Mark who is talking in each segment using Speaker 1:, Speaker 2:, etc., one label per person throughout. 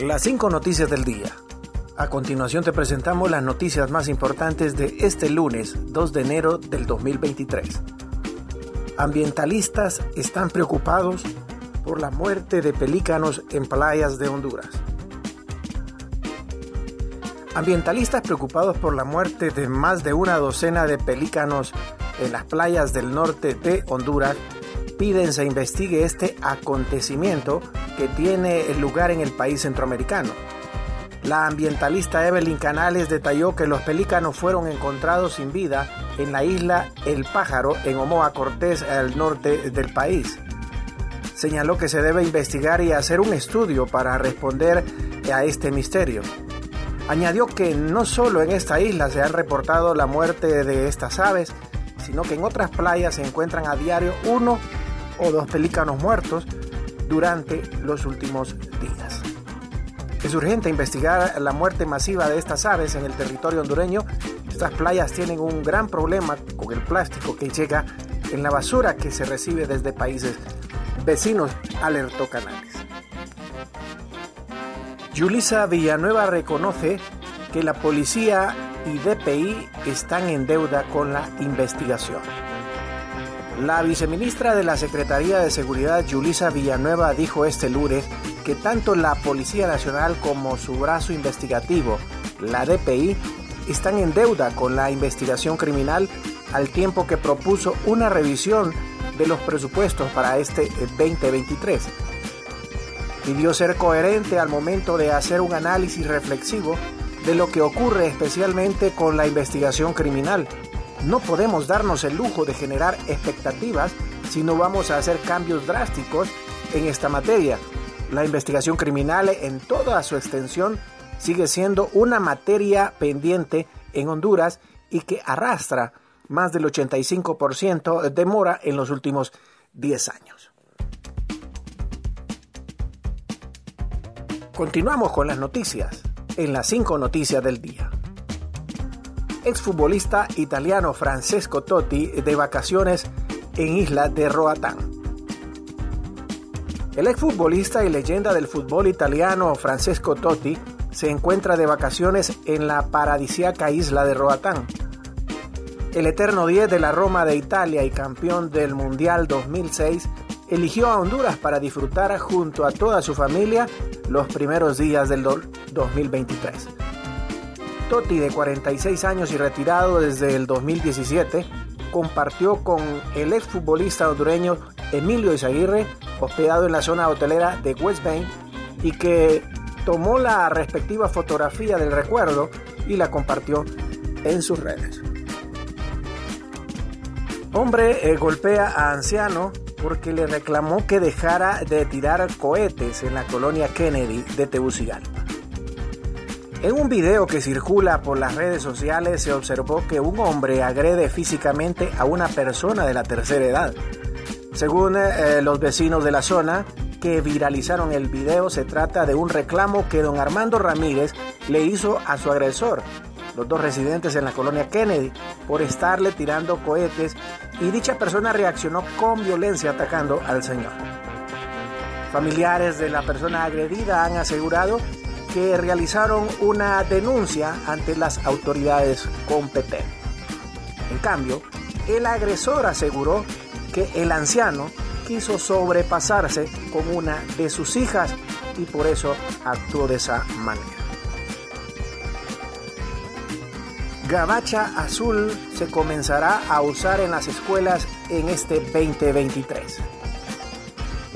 Speaker 1: Las cinco noticias del día. A continuación te presentamos las noticias más importantes de este lunes 2 de enero del 2023. Ambientalistas están preocupados por la muerte de pelícanos en playas de Honduras. Ambientalistas preocupados por la muerte de más de una docena de pelícanos en las playas del norte de Honduras piden se investigue este acontecimiento que tiene lugar en el país centroamericano. La ambientalista Evelyn Canales detalló que los pelícanos fueron encontrados sin vida en la isla El Pájaro, en Omoa Cortés, al norte del país. Señaló que se debe investigar y hacer un estudio para responder a este misterio. Añadió que no solo en esta isla se han reportado la muerte de estas aves, sino que en otras playas se encuentran a diario uno o dos pelícanos muertos durante los últimos días. Es urgente investigar la muerte masiva de estas aves en el territorio hondureño. Estas playas tienen un gran problema con el plástico que llega en la basura que se recibe desde países vecinos, alertó Canales. Yulisa Villanueva reconoce que la policía y DPI están en deuda con la investigación. La viceministra de la Secretaría de Seguridad, Yulisa Villanueva, dijo este lunes que tanto la Policía Nacional como su brazo investigativo, la DPI, están en deuda con la investigación criminal al tiempo que propuso una revisión de los presupuestos para este 2023. Pidió ser coherente al momento de hacer un análisis reflexivo de lo que ocurre especialmente con la investigación criminal no podemos darnos el lujo de generar expectativas si no vamos a hacer cambios drásticos en esta materia. La investigación criminal en toda su extensión sigue siendo una materia pendiente en Honduras y que arrastra más del 85% de mora en los últimos 10 años. Continuamos con las noticias en las 5 noticias del día exfutbolista italiano Francesco Totti de vacaciones en isla de Roatán. El exfutbolista y leyenda del fútbol italiano Francesco Totti se encuentra de vacaciones en la paradisiaca isla de Roatán. El eterno 10 de la Roma de Italia y campeón del Mundial 2006 eligió a Honduras para disfrutar junto a toda su familia los primeros días del 2023. Totti, de 46 años y retirado desde el 2017, compartió con el exfutbolista hondureño Emilio Izaguirre, hospedado en la zona hotelera de West Bay, y que tomó la respectiva fotografía del recuerdo y la compartió en sus redes. Hombre eh, golpea a anciano porque le reclamó que dejara de tirar cohetes en la colonia Kennedy de Tegucigalpa. En un video que circula por las redes sociales se observó que un hombre agrede físicamente a una persona de la tercera edad. Según eh, los vecinos de la zona que viralizaron el video, se trata de un reclamo que don Armando Ramírez le hizo a su agresor, los dos residentes en la colonia Kennedy, por estarle tirando cohetes y dicha persona reaccionó con violencia atacando al señor. Familiares de la persona agredida han asegurado que realizaron una denuncia ante las autoridades competentes. En cambio, el agresor aseguró que el anciano quiso sobrepasarse con una de sus hijas y por eso actuó de esa manera. Gabacha azul se comenzará a usar en las escuelas en este 2023.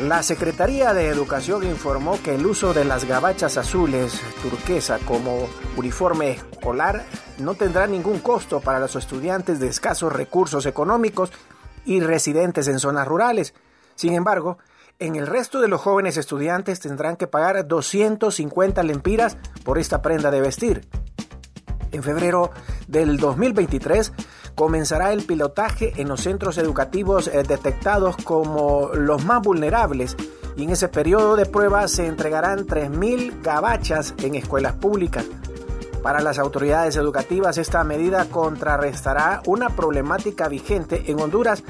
Speaker 1: La Secretaría de Educación informó que el uso de las gabachas azules turquesa como uniforme escolar no tendrá ningún costo para los estudiantes de escasos recursos económicos y residentes en zonas rurales. Sin embargo, en el resto de los jóvenes estudiantes tendrán que pagar 250 lempiras por esta prenda de vestir. En febrero del 2023, comenzará el pilotaje en los centros educativos eh, detectados como los más vulnerables y en ese periodo de prueba se entregarán 3.000 gabachas en escuelas públicas. Para las autoridades educativas esta medida contrarrestará una problemática vigente en Honduras,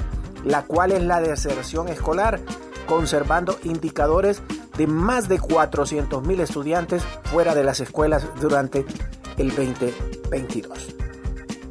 Speaker 1: la cual es la deserción escolar, conservando indicadores de más de 400.000 estudiantes fuera de las escuelas durante el 2022.